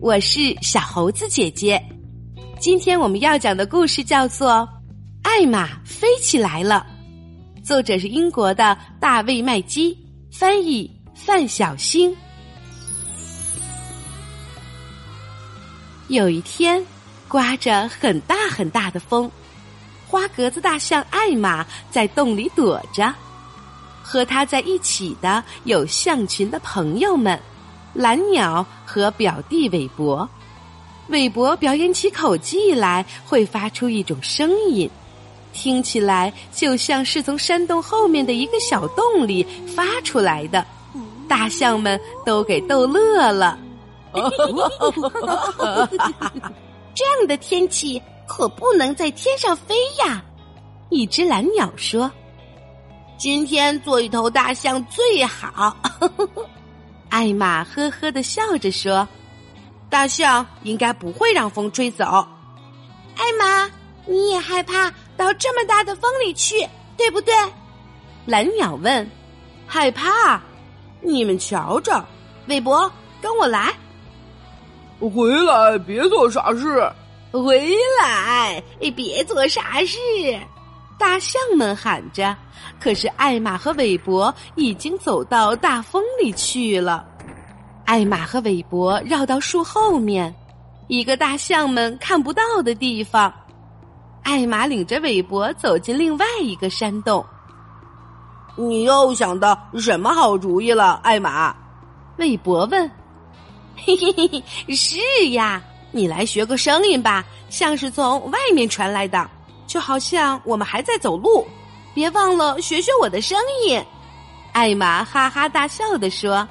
我是小猴子姐姐。今天我们要讲的故事叫做《艾玛飞起来了》，作者是英国的大卫麦基，翻译范小星。有一天，刮着很大很大的风，花格子大象艾玛在洞里躲着。和他在一起的有象群的朋友们。蓝鸟和表弟韦伯，韦伯表演起口技来会发出一种声音，听起来就像是从山洞后面的一个小洞里发出来的。大象们都给逗乐了。这样的天气可不能在天上飞呀！一只蓝鸟说：“今天做一头大象最好。”艾玛呵呵的笑着说：“大象应该不会让风吹走。”艾玛，你也害怕到这么大的风里去，对不对？蓝鸟问。“害怕？你们瞧着，韦伯，跟我来。回来，别做傻事。回来，别做傻事。”大象们喊着，可是艾玛和韦伯已经走到大风里去了。艾玛和韦伯绕到树后面，一个大象们看不到的地方。艾玛领着韦伯走进另外一个山洞。你又想到什么好主意了，艾玛？韦伯问。嘿嘿嘿，是呀，你来学个声音吧，像是从外面传来的。就好像我们还在走路，别忘了学学我的声音。艾玛哈哈大笑的说：“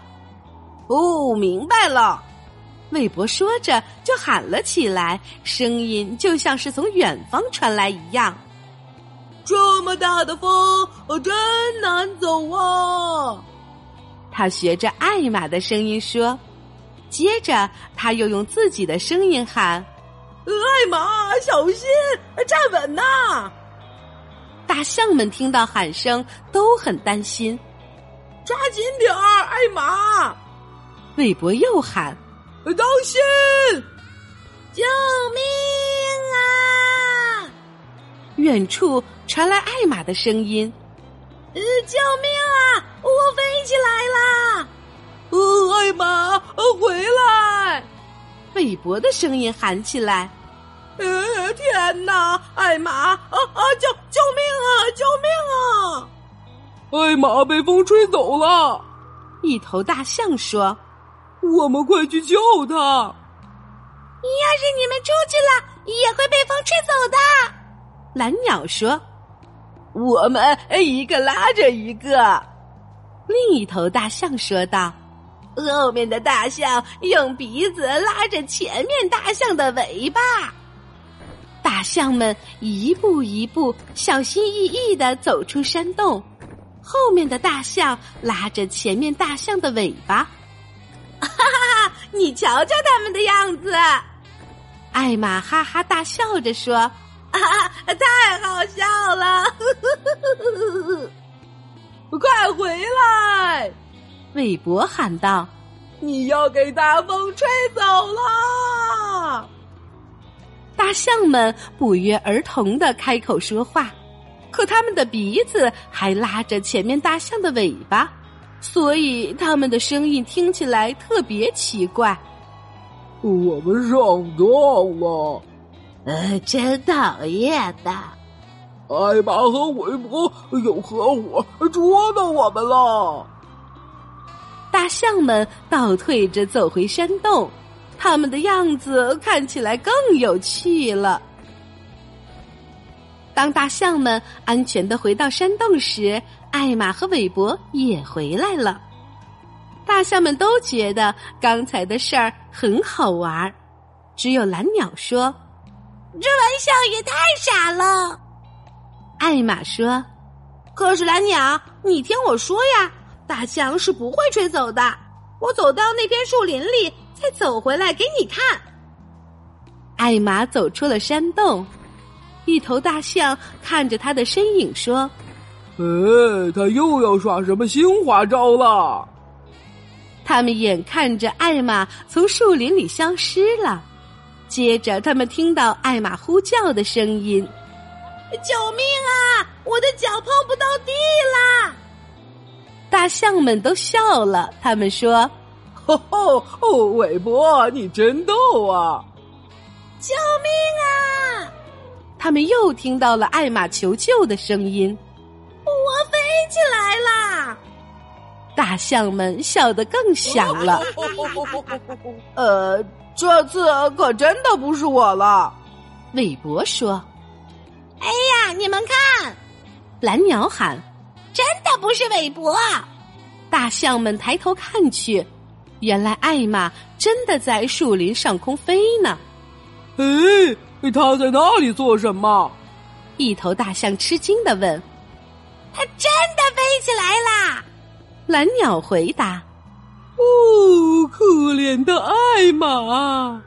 哦，明白了。”韦伯说着就喊了起来，声音就像是从远方传来一样。这么大的风，我真难走啊！他学着艾玛的声音说，接着他又用自己的声音喊。艾玛，小心，站稳呐！大象们听到喊声都很担心，抓紧点儿，艾玛！韦伯又喊：“当心！救命啊！”远处传来艾玛的声音：“呃，救命啊！我飞起来啦！呃，艾玛，回来！”韦伯的声音喊起来。呃，天哪！艾玛，啊啊！救救命啊！救命啊！艾玛被风吹走了。一头大象说：“我们快去救他！”要是你们出去了，也会被风吹走的。蓝鸟说：“我们一个拉着一个。”另一头大象说道：“后面的大象用鼻子拉着前面大象的尾巴。”大象们一步一步小心翼翼的走出山洞，后面的大象拉着前面大象的尾巴。哈哈哈！你瞧瞧他们的样子。艾玛哈哈大笑着说：“啊，太好笑了！” 快回来！韦伯喊道：“你要给大风吹走了。”大象们不约而同的开口说话，可他们的鼻子还拉着前面大象的尾巴，所以他们的声音听起来特别奇怪。我们上当了，呃，真讨厌的。艾玛和韦伯又合伙捉弄我们了。大象们倒退着走回山洞。他们的样子看起来更有趣了。当大象们安全的回到山洞时，艾玛和韦伯也回来了。大象们都觉得刚才的事儿很好玩儿，只有蓝鸟说：“这玩笑也太傻了。”艾玛说：“可是蓝鸟，你听我说呀，大象是不会吹走的。我走到那片树林里。”再走回来给你看。艾玛走出了山洞，一头大象看着他的身影说：“哎，他又要耍什么新花招了？”他们眼看着艾玛从树林里消失了，接着他们听到艾玛呼叫的声音：“救命啊！我的脚碰不到地啦！”大象们都笑了，他们说：“吼吼哦，韦伯，你真逗啊！”救命啊！他们又听到了艾玛求救的声音：“我飞起来啦！”大象们笑得更响了。呃，这次可真的不是我了，韦伯说。哎呀，你们看！蓝鸟喊：“真的不是韦伯！”大象们抬头看去，原来艾玛真的在树林上空飞呢。哎，他在那里做什么？一头大象吃惊的问：“他真的飞起来啦！”蓝鸟回答：“哦，可怜的艾玛。”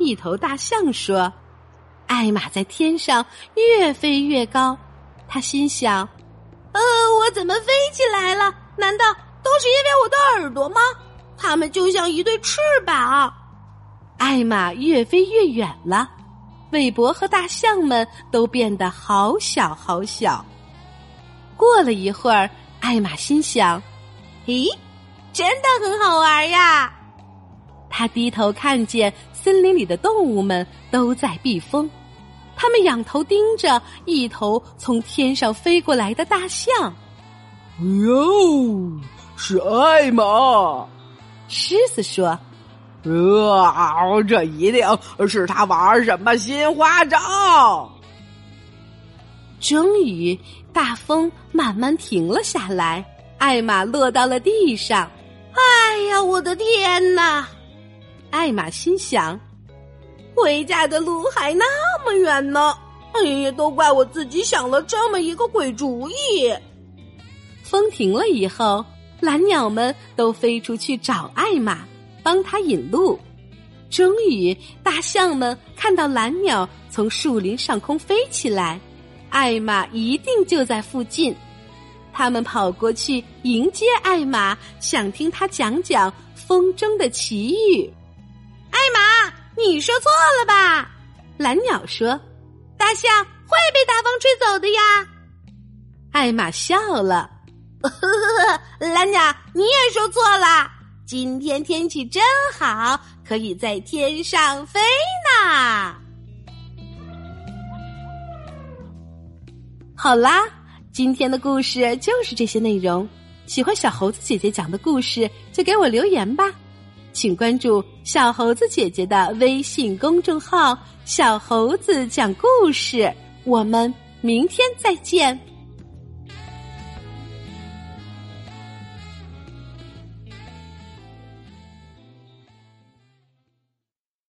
一头大象说：“艾玛在天上越飞越高，他心想：呃，我怎么飞起来了？难道都是因为我的耳朵吗？它们就像一对翅膀。”艾玛越飞越远了，韦伯和大象们都变得好小好小。过了一会儿，艾玛心想。咦，真的很好玩呀！他低头看见森林里的动物们都在避风，他们仰头盯着一头从天上飞过来的大象。哟，是艾玛！狮子说：“啊，这一定是他玩什么新花招。”终于，大风慢慢停了下来。艾玛落到了地上，哎呀，我的天哪！艾玛心想：回家的路还那么远呢。哎呀，都怪我自己想了这么一个鬼主意。风停了以后，蓝鸟们都飞出去找艾玛，帮他引路。终于，大象们看到蓝鸟从树林上空飞起来，艾玛一定就在附近。他们跑过去迎接艾玛，想听他讲讲风中的奇遇。艾玛，你说错了吧？蓝鸟说：“大象会被大风吹走的呀。”艾玛笑了：“呵呵，蓝鸟，你也说错了。今天天气真好，可以在天上飞呢。”好啦。今天的故事就是这些内容。喜欢小猴子姐姐讲的故事，就给我留言吧。请关注小猴子姐姐的微信公众号“小猴子讲故事”。我们明天再见。